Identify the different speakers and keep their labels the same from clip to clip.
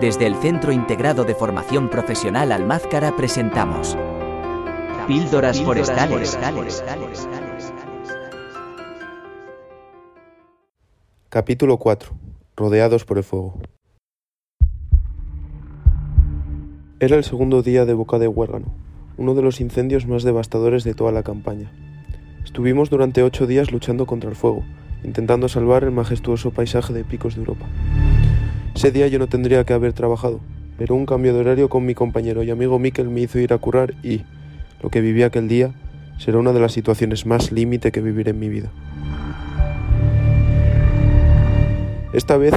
Speaker 1: Desde el Centro Integrado de Formación Profesional Almázcara presentamos Píldoras Forestales.
Speaker 2: Capítulo 4. Rodeados por el fuego. Era el segundo día de Boca de Huérgano, uno de los incendios más devastadores de toda la campaña. Estuvimos durante ocho días luchando contra el fuego, intentando salvar el majestuoso paisaje de picos de Europa. Ese día yo no tendría que haber trabajado, pero un cambio de horario con mi compañero y amigo Miquel me hizo ir a currar y lo que viví aquel día será una de las situaciones más límite que viviré en mi vida. Esta vez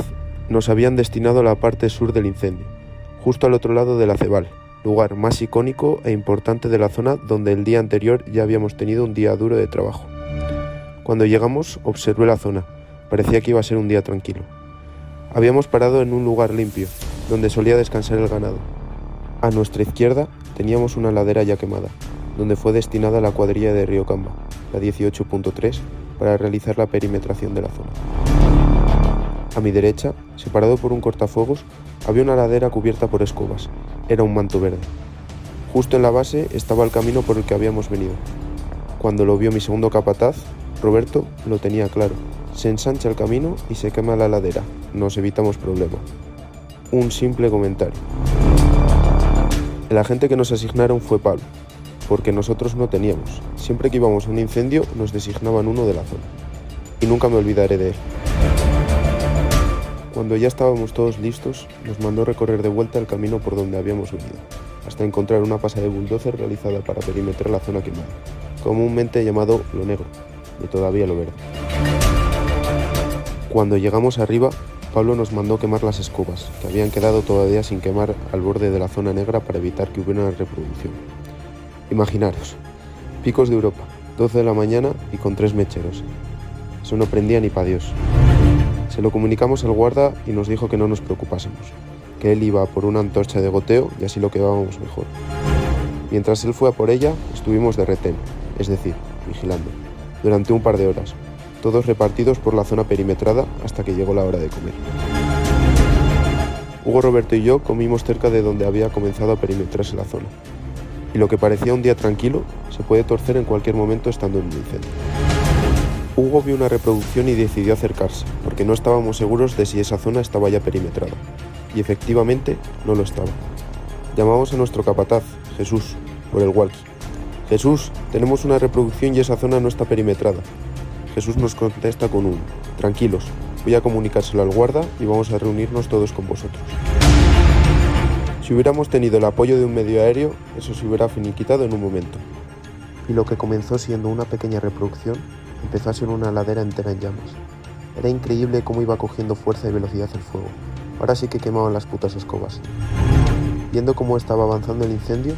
Speaker 2: nos habían destinado a la parte sur del incendio, justo al otro lado de la Cebal, lugar más icónico e importante de la zona donde el día anterior ya habíamos tenido un día duro de trabajo. Cuando llegamos observé la zona, parecía que iba a ser un día tranquilo. Habíamos parado en un lugar limpio, donde solía descansar el ganado. A nuestra izquierda teníamos una ladera ya quemada, donde fue destinada la cuadrilla de Río Camba, la 18.3, para realizar la perimetración de la zona. A mi derecha, separado por un cortafuegos, había una ladera cubierta por escobas. Era un manto verde. Justo en la base estaba el camino por el que habíamos venido. Cuando lo vio mi segundo capataz, Roberto lo tenía claro. Se ensancha el camino y se quema la ladera. Nos evitamos problema. Un simple comentario. El agente que nos asignaron fue Pablo, porque nosotros no teníamos. Siempre que íbamos a un incendio nos designaban uno de la zona. Y nunca me olvidaré de él. Cuando ya estábamos todos listos, nos mandó recorrer de vuelta el camino por donde habíamos venido, hasta encontrar una pasa de bulldozer realizada para perimetrar la zona quemada, comúnmente llamado lo negro, y todavía lo verde. Cuando llegamos arriba, Pablo nos mandó quemar las escobas, que habían quedado todavía sin quemar al borde de la zona negra para evitar que hubiera una reproducción. Imaginaros, picos de Europa, 12 de la mañana y con tres mecheros. Eso no prendía ni para Dios. Se lo comunicamos al guarda y nos dijo que no nos preocupásemos, que él iba por una antorcha de goteo y así lo quedábamos mejor. Mientras él fue a por ella, estuvimos de retén, es decir, vigilando, durante un par de horas, todos repartidos por la zona perimetrada hasta que llegó la hora de comer. Hugo, Roberto y yo comimos cerca de donde había comenzado a perimetrarse la zona, y lo que parecía un día tranquilo se puede torcer en cualquier momento estando en un incendio. Hugo vio una reproducción y decidió acercarse, porque no estábamos seguros de si esa zona estaba ya perimetrada. Y efectivamente no lo estaba. Llamamos a nuestro capataz, Jesús, por el walkie. Jesús, tenemos una reproducción y esa zona no está perimetrada. Jesús nos contesta con un, tranquilos, voy a comunicárselo al guarda y vamos a reunirnos todos con vosotros. Si hubiéramos tenido el apoyo de un medio aéreo, eso se hubiera finiquitado en un momento. Y lo que comenzó siendo una pequeña reproducción empezó a ser una ladera entera en llamas. Era increíble cómo iba cogiendo fuerza y velocidad el fuego. Ahora sí que quemaban las putas escobas. Viendo cómo estaba avanzando el incendio,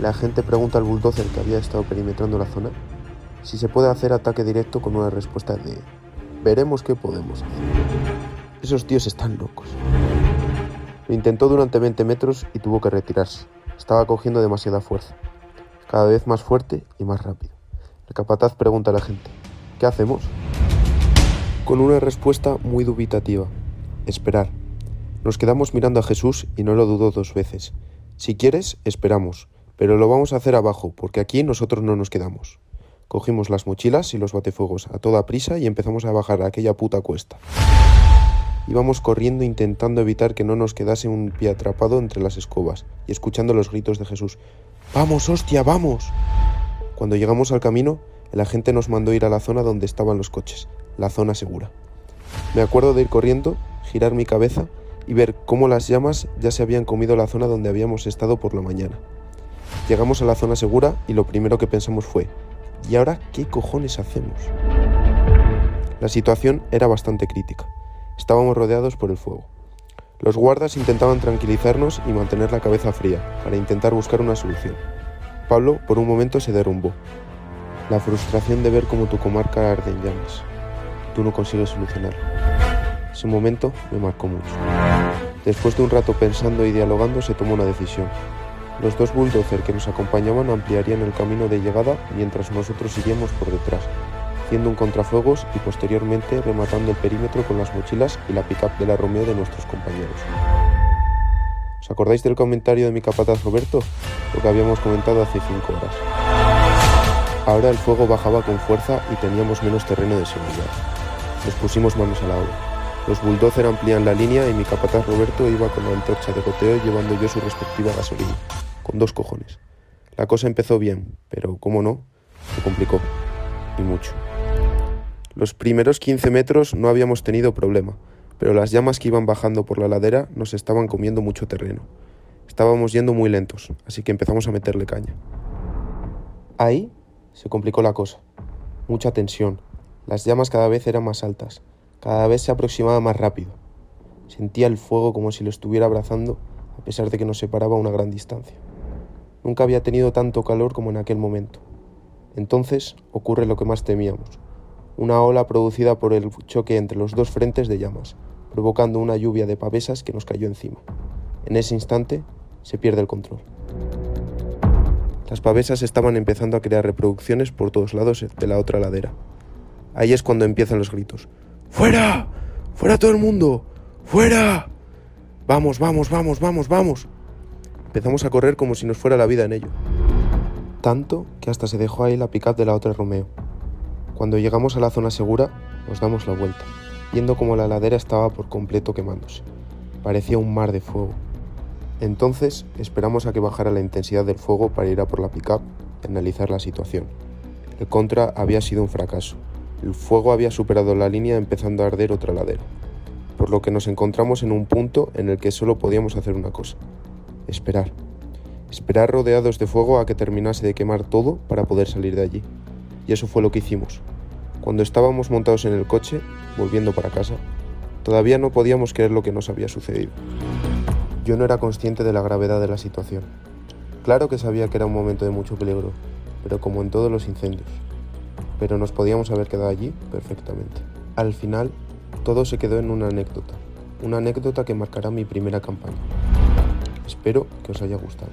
Speaker 2: la agente pregunta al bulldozer que había estado perimetrando la zona si se puede hacer ataque directo con una respuesta de veremos qué podemos hacer. Esos tíos están locos. Lo intentó durante 20 metros y tuvo que retirarse. Estaba cogiendo demasiada fuerza. Cada vez más fuerte y más rápido. El capataz pregunta a la gente, ¿qué hacemos? Con una respuesta muy dubitativa, esperar. Nos quedamos mirando a Jesús y no lo dudó dos veces. Si quieres, esperamos, pero lo vamos a hacer abajo, porque aquí nosotros no nos quedamos. Cogimos las mochilas y los batefuegos a toda prisa y empezamos a bajar aquella puta cuesta. Íbamos corriendo intentando evitar que no nos quedase un pie atrapado entre las escobas y escuchando los gritos de Jesús. ¡Vamos, hostia, vamos! Cuando llegamos al camino, el agente nos mandó ir a la zona donde estaban los coches, la zona segura. Me acuerdo de ir corriendo, girar mi cabeza y ver cómo las llamas ya se habían comido la zona donde habíamos estado por la mañana. Llegamos a la zona segura y lo primero que pensamos fue, ¿y ahora qué cojones hacemos? La situación era bastante crítica. Estábamos rodeados por el fuego. Los guardas intentaban tranquilizarnos y mantener la cabeza fría para intentar buscar una solución. Pablo por un momento se derrumbó. La frustración de ver cómo tu comarca arde en llamas. Tú no consigues solucionarlo. Ese momento me marcó mucho. Después de un rato pensando y dialogando se tomó una decisión. Los dos bulldozer que nos acompañaban ampliarían el camino de llegada mientras nosotros iríamos por detrás, haciendo un contrafuegos y posteriormente rematando el perímetro con las mochilas y la pickup de la Romeo de nuestros compañeros. ¿Os acordáis del comentario de mi capataz Roberto? Lo que habíamos comentado hace cinco horas. Ahora el fuego bajaba con fuerza y teníamos menos terreno de seguridad. Nos pusimos manos a la obra. Los bulldozer amplían la línea y mi capataz Roberto iba con la antorcha de goteo llevando yo su respectiva gasolina, con dos cojones. La cosa empezó bien, pero, como no, se complicó. Y mucho. Los primeros 15 metros no habíamos tenido problema, pero las llamas que iban bajando por la ladera nos estaban comiendo mucho terreno. Estábamos yendo muy lentos, así que empezamos a meterle caña. Ahí se complicó la cosa. Mucha tensión. Las llamas cada vez eran más altas. Cada vez se aproximaba más rápido. Sentía el fuego como si lo estuviera abrazando, a pesar de que nos separaba una gran distancia. Nunca había tenido tanto calor como en aquel momento. Entonces ocurre lo que más temíamos. Una ola producida por el choque entre los dos frentes de llamas, provocando una lluvia de pavesas que nos cayó encima. En ese instante se pierde el control. Las pavesas estaban empezando a crear reproducciones por todos lados de la otra ladera. Ahí es cuando empiezan los gritos. ¡Fuera! ¡Fuera todo el mundo! ¡Fuera! Vamos, vamos, vamos, vamos, vamos. Empezamos a correr como si nos fuera la vida en ello. Tanto que hasta se dejó ahí la pickup de la otra Romeo. Cuando llegamos a la zona segura, nos damos la vuelta, viendo como la ladera estaba por completo quemándose. Parecía un mar de fuego. Entonces esperamos a que bajara la intensidad del fuego para ir a por la pickup y analizar la situación. El contra había sido un fracaso. El fuego había superado la línea empezando a arder otra ladera, por lo que nos encontramos en un punto en el que solo podíamos hacer una cosa, esperar. Esperar rodeados de fuego a que terminase de quemar todo para poder salir de allí. Y eso fue lo que hicimos. Cuando estábamos montados en el coche, volviendo para casa, todavía no podíamos creer lo que nos había sucedido. Yo no era consciente de la gravedad de la situación. Claro que sabía que era un momento de mucho peligro, pero como en todos los incendios. Pero nos podíamos haber quedado allí perfectamente. Al final, todo se quedó en una anécdota, una anécdota que marcará mi primera campaña. Espero que os haya gustado.